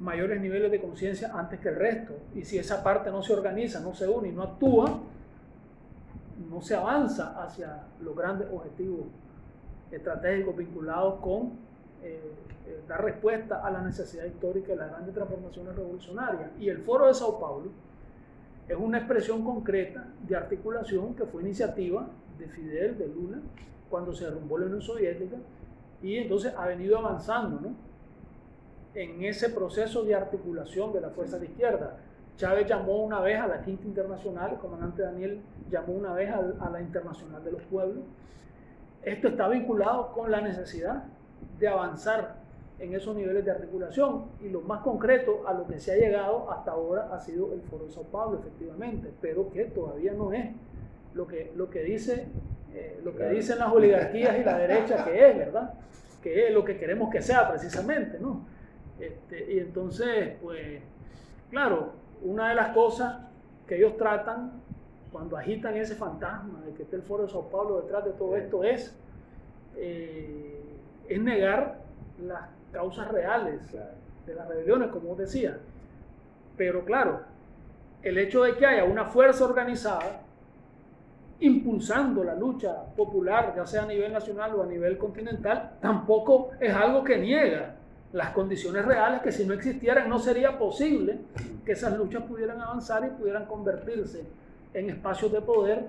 mayores niveles de conciencia antes que el resto. Y si esa parte no se organiza, no se une y no actúa, no se avanza hacia los grandes objetivos estratégicos vinculados con eh, eh, dar respuesta a la necesidad histórica de las grandes transformaciones revolucionarias. Y el Foro de Sao Paulo es una expresión concreta de articulación que fue iniciativa de Fidel, de Lula, cuando se derrumbó la Unión Soviética, y entonces ha venido avanzando ¿no? En ese proceso de articulación de la fuerza de izquierda. Chávez llamó una vez a la Quinta Internacional, el comandante Daniel llamó una vez a, la Internacional de los Pueblos. Esto está vinculado con la necesidad de avanzar en esos niveles de articulación y lo más concreto a lo que se ha llegado hasta ahora ha sido el Foro de Sao Paulo, efectivamente, pero que todavía no es lo que, lo que dice eh, lo que dicen las oligarquías y la derecha que es, ¿verdad? Que es lo que queremos que sea precisamente, ¿no? Este, y entonces, pues, claro, una de las cosas que ellos tratan cuando agitan ese fantasma de que está el Foro de Sao Paulo detrás de todo esto es, eh, es negar las causas reales de las rebeliones, como decía. Pero claro, el hecho de que haya una fuerza organizada impulsando la lucha popular, ya sea a nivel nacional o a nivel continental, tampoco es algo que niega las condiciones reales que si no existieran no sería posible que esas luchas pudieran avanzar y pudieran convertirse en espacios de poder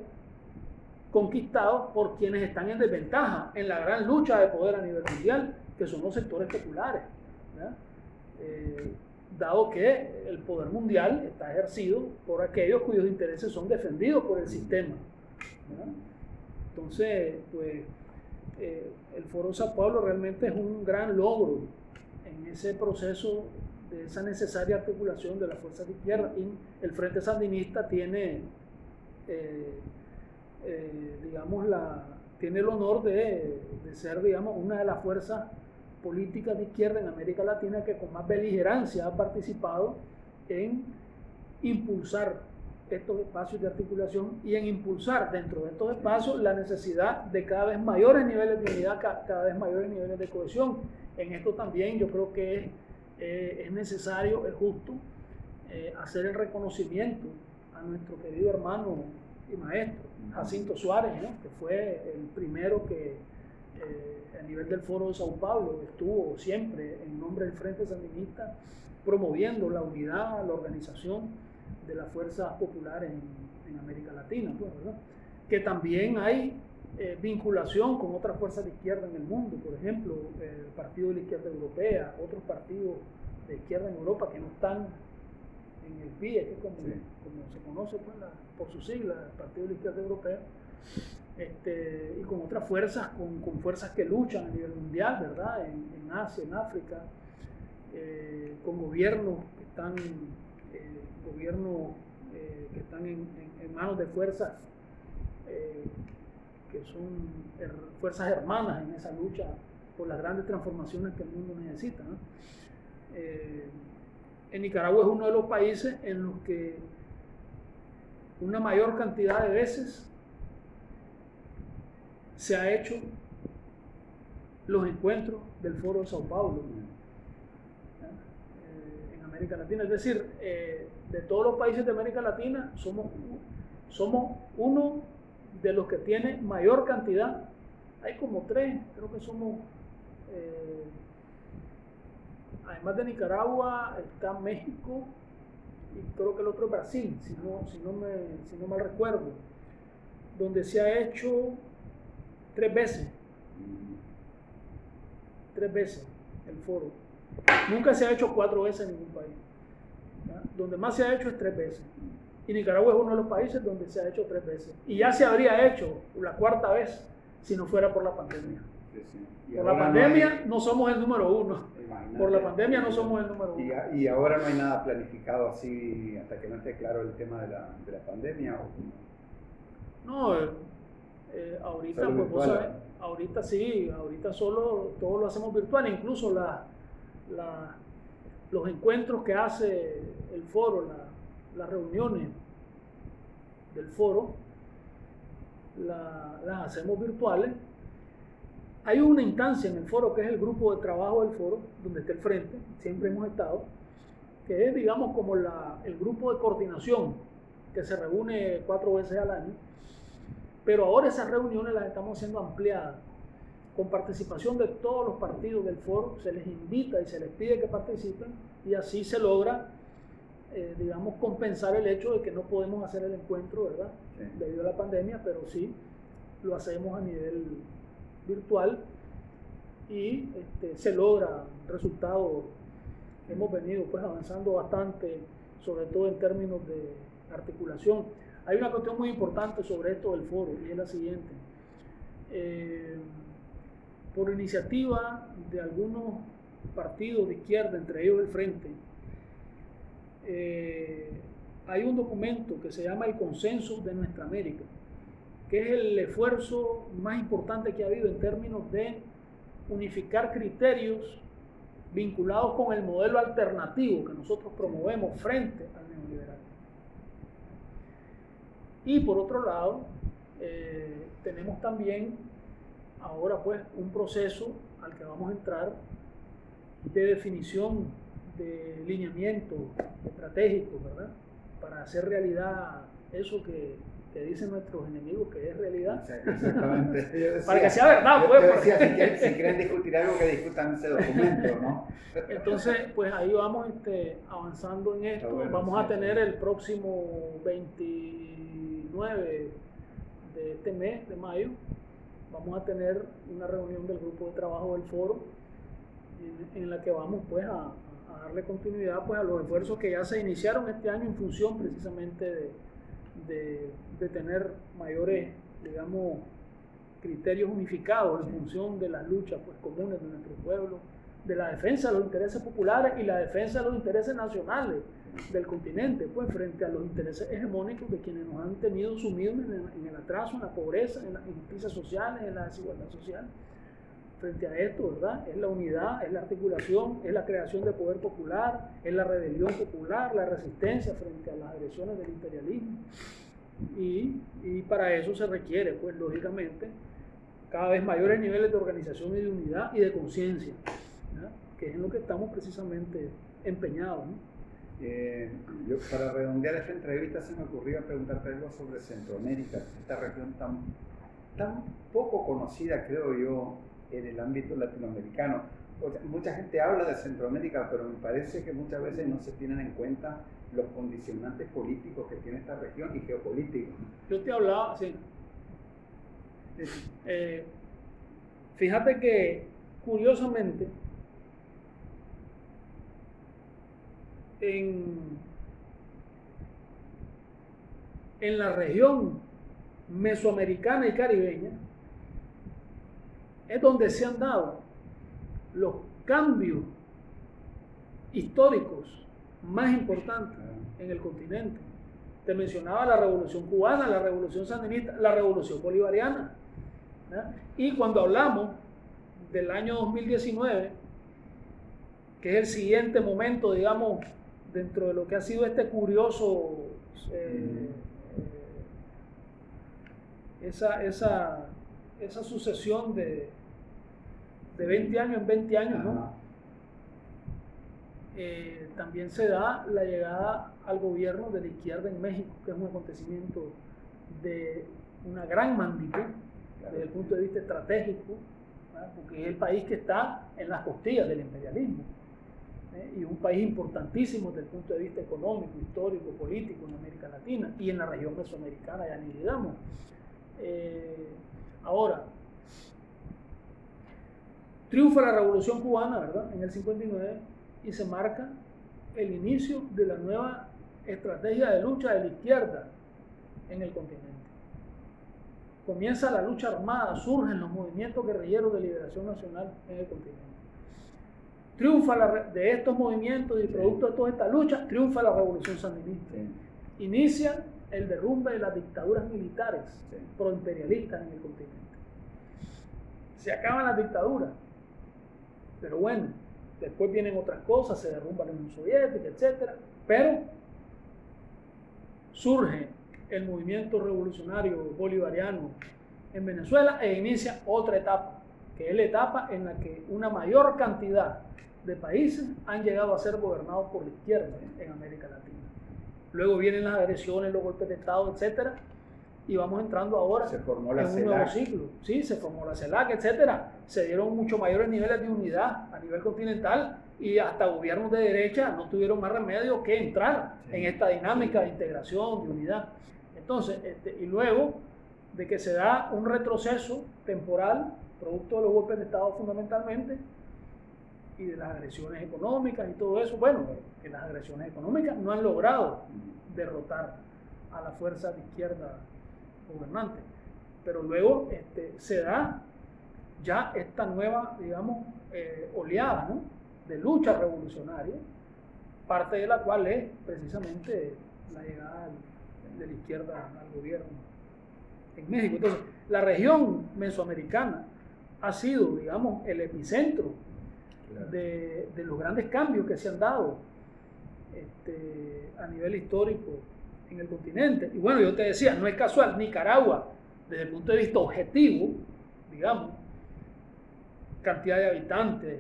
conquistados por quienes están en desventaja en la gran lucha de poder a nivel mundial, que son los sectores populares. Eh, dado que el poder mundial está ejercido por aquellos cuyos intereses son defendidos por el sistema. Entonces, pues eh, el Foro Sao Paulo realmente es un gran logro ese proceso de esa necesaria articulación de las fuerzas de izquierda. Y el Frente Sandinista tiene, eh, eh, digamos, la, tiene el honor de, de, ser, digamos, una de las fuerzas políticas de izquierda en América Latina que con más beligerancia ha participado en impulsar estos espacios de articulación y en impulsar dentro de estos espacios la necesidad de cada vez mayores niveles de unidad, cada vez mayores niveles de cohesión. En esto también yo creo que es, eh, es necesario, es justo eh, hacer el reconocimiento a nuestro querido hermano y maestro, Jacinto Suárez, que fue el primero que eh, a nivel del Foro de Sao Paulo estuvo siempre en nombre del Frente Sandinista promoviendo la unidad, la organización de las fuerzas populares en, América Latina, pues, que también hay eh, vinculación con otras fuerzas de izquierda en el mundo, por ejemplo, el Partido de la Izquierda Europea, otros partidos de izquierda en Europa que no están en el PIE, que es como, se conoce pues, por su sigla, el Partido de la Izquierda Europea, este, y con otras fuerzas, con, fuerzas que luchan a nivel mundial, ¿verdad? En, Asia, en África, eh, con gobiernos que están gobiernos eh, que están en, manos de fuerzas eh, que son fuerzas hermanas en esa lucha por las grandes transformaciones que el mundo necesita. Eh, en Nicaragua es uno de los países en los que una mayor cantidad de veces se ha hecho los encuentros del Foro de Sao Paulo en América Latina. Es decir, de todos los países de América Latina, somos, somos uno de los que tiene mayor cantidad. Hay como tres, creo que somos, eh, además de Nicaragua, está México y creo que el otro es Brasil, si no, si no, me, si no mal recuerdo, donde se ha hecho tres veces, tres veces el foro. Nunca se ha hecho cuatro veces en ningún país donde más se ha hecho es tres veces. Y Nicaragua es uno de los países donde se ha hecho tres veces. Y ya se habría hecho la cuarta vez si no fuera por la pandemia. Por la pandemia no, somos el número uno. Por la pandemia no somos el número uno. Y, ahora no hay nada planificado así hasta que no esté claro el tema de la, de la pandemia. No, eh, eh, ahorita, pues, ahorita sí, ahorita solo todo lo hacemos virtual, incluso la, la los encuentros que hace el foro, las reuniones del foro, la- las hacemos virtuales. Hay una instancia en el foro que es el grupo de trabajo del foro, donde está el frente, siempre hemos estado, que es, digamos, como la- el grupo de coordinación que se reúne cuatro veces al año. Pero ahora esas reuniones las estamos haciendo ampliadas, con participación de todos los partidos del foro, se les invita y se les pide que participen y así se logra, eh, digamos, compensar el hecho de que no podemos hacer el encuentro, ¿verdad? Sí. Debido a la pandemia, pero sí lo hacemos a nivel virtual y este, se logra resultados. Hemos venido pues avanzando bastante, sobre todo en términos de articulación. Hay una cuestión muy importante sobre esto del foro y es la siguiente. Eh, por iniciativa de algunos partidos de izquierda, entre ellos el Frente, eh, hay un documento que se llama el Consenso de Nuestra América, que es el esfuerzo más importante que ha habido en términos de unificar criterios vinculados con el modelo alternativo que nosotros promovemos frente al neoliberalismo. Y por otro lado, eh, tenemos también ahora pues un proceso al que vamos a entrar de definición de lineamiento estratégico, ¿verdad? Para hacer realidad eso que, que dicen nuestros enemigos que es realidad. Exactamente. Decía- Para que sea verdad, pues, yo porque- decía, si, quieren, si quieren discutir algo, que discutan ese documento, ¿no? Entonces, pues ahí vamos este, avanzando en esto. Bueno, vamos a tener sí. el próximo 29 de este mes, de mayo, vamos a tener una reunión del grupo de trabajo del foro en, en la que vamos pues a, a darle continuidad pues a los esfuerzos que ya se iniciaron este año en función precisamente de, de- de tener mayores, digamos, criterios unificados en función de las luchas pues, comunes de nuestro pueblo, de la defensa de los intereses populares y la defensa de los intereses nacionales del continente, pues frente a los intereses hegemónicos de quienes nos han tenido sumidos en el, en el atraso, en la pobreza, en las injusticias sociales, en la desigualdad social. Frente a esto, ¿verdad? Es la unidad, es la articulación, es la creación de poder popular, es la rebelión popular, la resistencia frente a las agresiones del imperialismo. Y, y para eso se requiere, pues lógicamente, cada vez mayores niveles de organización y de unidad y de conciencia, que es en lo que estamos precisamente empeñados. Eh, yo, para redondear esta entrevista, se me ocurrió preguntarte algo sobre Centroamérica, esta región tan, tan poco conocida, creo yo, en el ámbito latinoamericano. Mucha gente habla de Centroamérica, pero me parece que muchas veces no se tienen en cuenta los condicionantes políticos que tiene esta región y geopolíticos. Yo te hablaba, sí. Eh, fíjate que, curiosamente, en, en la región mesoamericana y caribeña es donde se han dado los cambios históricos más importantes en el continente. Te mencionaba la revolución cubana, la revolución sandinista, la revolución bolivariana. Y cuando hablamos del año 2019, que es el siguiente momento, digamos, dentro de lo que ha sido este curioso, eh, eh, esa, esa, esa sucesión de, de 20 años en 20 años. Eh, también se da la llegada al gobierno de la izquierda en México, que es un acontecimiento de una gran magnitud desde el punto de vista estratégico, ¿verdad? porque es el país que está en las costillas del imperialismo ¿eh? y un país importantísimo desde el punto de vista económico, histórico, político en América Latina y en la región mesoamericana, ya ni digamos. Eh, ahora, triunfa la revolución cubana, ¿verdad? En el 59 y se marca el inicio de la nueva estrategia de lucha de la izquierda en el continente. Comienza la lucha armada, surgen los movimientos guerrilleros de liberación nacional en el continente. Triunfa la de estos movimientos y producto de toda esta lucha, triunfa la revolución sandinista. Sí, Inicia el derrumbe de las dictaduras militares Sí. proimperialistas en el continente. Se acaban las dictaduras, pero bueno, después vienen otras cosas, se derrumba la Unión Soviética, etc. Pero surge el movimiento revolucionario bolivariano en Venezuela e inicia otra etapa, que es la etapa en la que una mayor cantidad de países han llegado a ser gobernados por la izquierda en América Latina. Luego vienen las agresiones, los golpes de Estado, etcétera, y vamos entrando ahora Se formó la en un nuevo ciclo. Sí, se formó la CELAC, etcétera. Se dieron mucho mayores niveles de unidad a nivel continental y hasta gobiernos de derecha no tuvieron más remedio que entrar Sí. en esta dinámica de integración, de unidad. Entonces, este, y luego de que se da un retroceso temporal, producto de los golpes de Estado fundamentalmente, y de las agresiones económicas y todo eso, bueno, que las agresiones económicas no han logrado derrotar a la fuerza de izquierda gobernante. Pero luego este, se da ya esta nueva, digamos, eh, oleada ¿no? de lucha revolucionaria, parte de la cual es precisamente la llegada de la izquierda al gobierno en México. Entonces, la región mesoamericana ha sido, digamos, el epicentro Claro. de, de los grandes cambios que se han dado este, a nivel histórico en el continente. Y bueno, yo te decía, no es casual, Nicaragua, desde el punto de vista objetivo, digamos, cantidad de habitantes,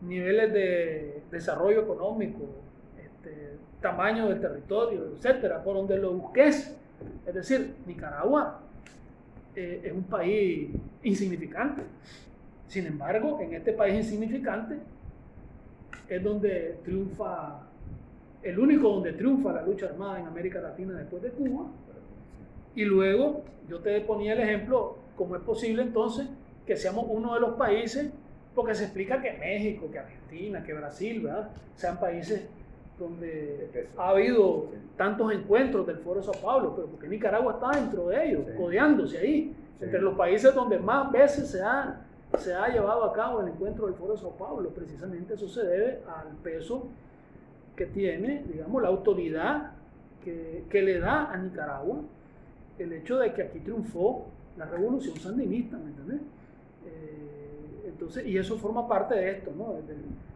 niveles de desarrollo económico, este, tamaño del territorio, etcétera, por donde lo busques. Es decir, Nicaragua eh, es un país insignificante. Sin embargo, en este país insignificante es donde triunfa, el único donde triunfa la lucha armada en América Latina después de Cuba. Y luego yo te ponía el ejemplo, cómo es posible entonces que seamos uno de los países, porque se explica que México, que Argentina, que Brasil, ¿verdad? sean países donde ha habido tantos encuentros del Foro de Sao Paulo, pero porque Nicaragua está dentro de ellos, Sí. codeándose ahí, Sí. entre los países donde más veces se ha, se ha llevado a cabo el encuentro del Foro de Sao Paulo. Precisamente eso se debe al peso que tiene, digamos, la autoridad que, que le da a Nicaragua el hecho de que aquí triunfó la revolución sandinista, ¿me entendés? Eh, entonces, y eso forma parte de esto, ¿no? De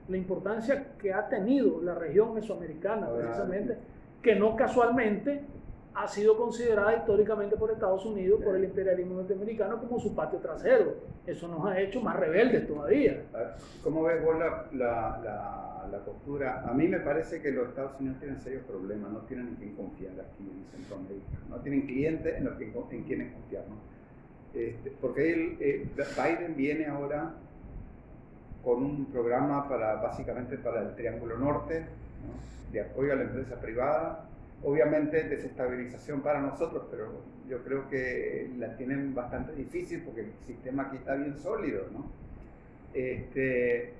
la importancia que ha tenido la región mesoamericana, precisamente, que no casualmente ha sido considerada históricamente por Estados Unidos, por el imperialismo norteamericano, como su patio trasero. Eso nos ha hecho más rebeldes todavía. ¿Cómo ves vos la, la, la, la postura? A mí me parece que los Estados Unidos tienen serios problemas, no tienen en quién confiar aquí en Centroamérica, no tienen clientes en, los que, en quienes confiar. ¿no? Este, porque él, eh, Biden viene ahora con un programa para básicamente para el Triángulo Norte, ¿no? de apoyo a la empresa privada, obviamente desestabilización para nosotros, pero yo creo que la tienen bastante difícil porque el sistema aquí está bien sólido, ¿no? Este,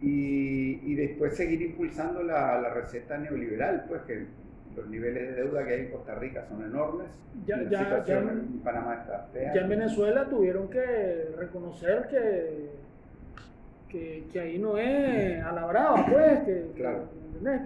y, y después seguir impulsando la, la receta neoliberal, pues que los niveles de deuda que hay en Costa Rica son enormes, Ya- la ya- situación ya- en Panamá está fea. Ya en Venezuela tuvieron que reconocer que, que, que ahí no es a la brava, pues, que, Claro.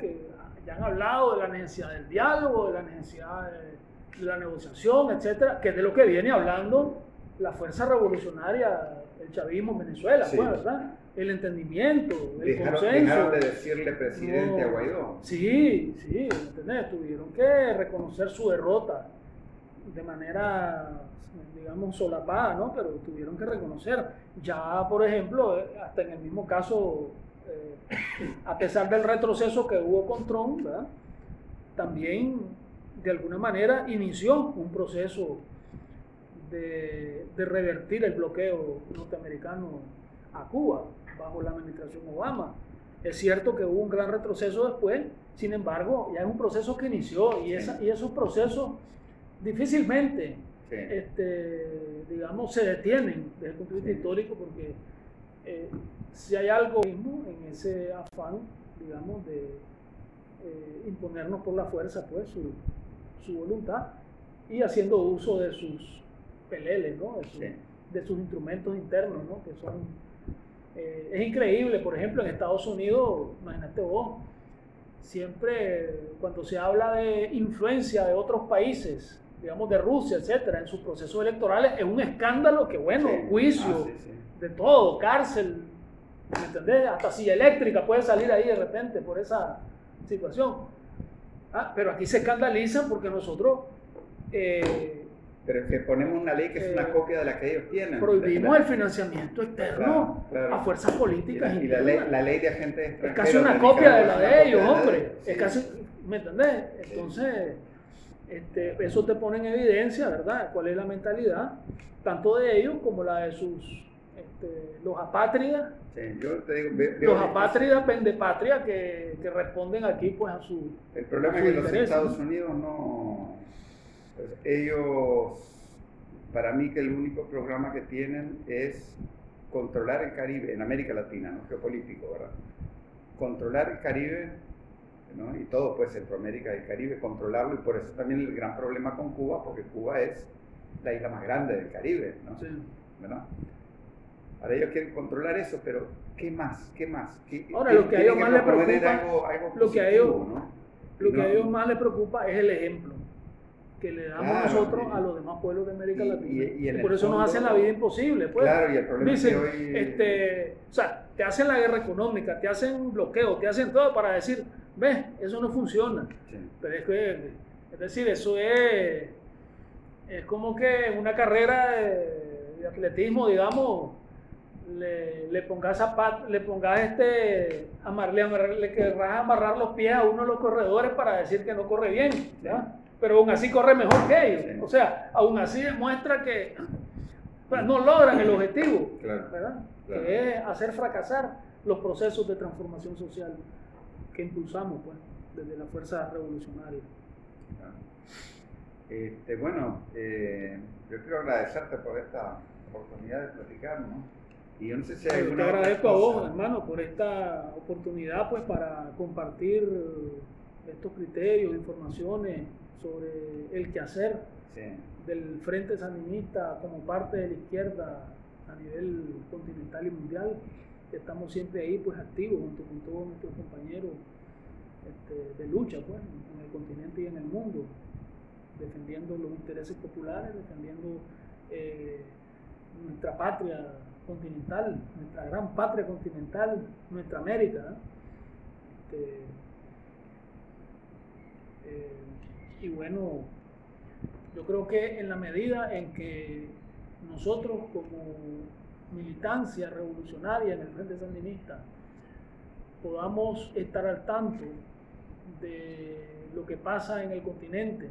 que ya han hablado de la necesidad del diálogo, de la necesidad de, de la negociación, etcétera, que es de lo que viene hablando la fuerza revolucionaria, el chavismo en Venezuela, Sí. pues, ¿verdad? El entendimiento, el Dejaron, consenso. dejaron de decirle presidente No. a Guaidó. Sí, sí, ¿entendés? Tuvieron que reconocer su derrota de manera, digamos, solapada, ¿no? Pero tuvieron que reconocer. Ya, por ejemplo, eh, hasta en el mismo caso, eh, a pesar del retroceso que hubo con Trump, ¿verdad? También, de alguna manera, inició un proceso de, de revertir el bloqueo norteamericano a Cuba bajo la administración Obama. Es cierto que hubo un gran retroceso después, sin embargo, ya es un proceso que inició y, esa, y esos procesos difícilmente, Sí. este, digamos, se detienen desde el punto de vista histórico porque eh, si hay algo mismo en ese afán, digamos, de eh, imponernos por la fuerza, pues, su, su voluntad y haciendo uso de sus peleles, ¿no? De, sus- Sí. de sus instrumentos internos, ¿no? Que son eh, es increíble, por ejemplo, en Estados Unidos, imagínate vos, siempre cuando se habla de influencia de otros países, digamos de Rusia, etcétera, en sus procesos electorales, es un escándalo que, bueno, Sí. juicio, Ah, sí, sí. De todo, cárcel, ¿me entendés? Hasta silla eléctrica puede salir ahí de repente por esa situación. Ah, pero aquí se escandalizan porque nosotros eh, Pero es que ponemos una ley que es una Eh, copia de la que ellos tienen. prohibimos el financiamiento externo Claro, claro. a fuerzas y políticas. la, y la ley, la ley de agentes es casi una copia de la de ellos, hombre. Es casi, ¿me entendés? Entonces, este, eso te pone en evidencia, ¿verdad? ¿Cuál es la mentalidad, tanto de ellos como la de sus, este, los apátridas, Sí, yo te digo, ve- veo- los apátridas pendepatria que, que responden aquí pues a su... El problema a es su que los Estados ¿no? Unidos no. pues, ellos. Para mí, que el único programa que tienen es controlar el Caribe, en América Latina, ¿no? Geopolítico, ¿verdad? Controlar el Caribe, ¿no? Y todo, pues, Centroamérica y el Caribe, controlarlo, y por eso también el gran problema con Cuba, porque Cuba es la isla más grande del Caribe, ¿no? Sí. ¿verdad? Ahora ellos quieren controlar eso, pero ¿qué más? ¿Qué más? ¿Qué- Ahora, lo que a ellos más les preocupa- algo- algo lo que a ellos- ¿no? Lo que No. a ellos más les preocupa es el ejemplo que le damos Claro, nosotros y- a los demás pueblos de América y- Latina. y- por eso nos hacen la vida imposible. Pues. Claro, y el problema Dicen, es que hoy... este, o sea, te hacen la guerra económica, te hacen bloqueo, te hacen todo para decir, ves, eso no funciona. Sí. Pero es que, es decir, eso es, es como que una carrera de, de atletismo, digamos, le, le pongas zapat, le pongas este, amar, le, le querrás amarrar los pies a uno de los corredores para decir que no corre bien, ¿ya? pero aún así corre mejor que ellos. O sea, aún así demuestra que pues, no logran el objetivo, Claro. ¿verdad? Claro. Que es hacer fracasar los procesos de transformación social que impulsamos pues, desde la fuerza revolucionaria. Este, bueno, eh, yo quiero agradecerte por esta oportunidad de platicar, ¿no? Y yo no sé si hay te agradezco a vos, hermano, por esta oportunidad pues, para compartir estos criterios, informaciones sobre el quehacer Sí, del Frente Sandinista como parte de la izquierda a nivel continental y mundial. Estamos siempre ahí pues activos junto con todos nuestros compañeros este, de lucha pues, en el continente y en el mundo, defendiendo los intereses populares, defendiendo eh, nuestra patria continental, nuestra gran patria continental, nuestra América. Este, eh, y bueno, yo creo que en la medida en que nosotros como militancia revolucionaria en el Frente Sandinista podamos estar al tanto de lo que pasa en el continente,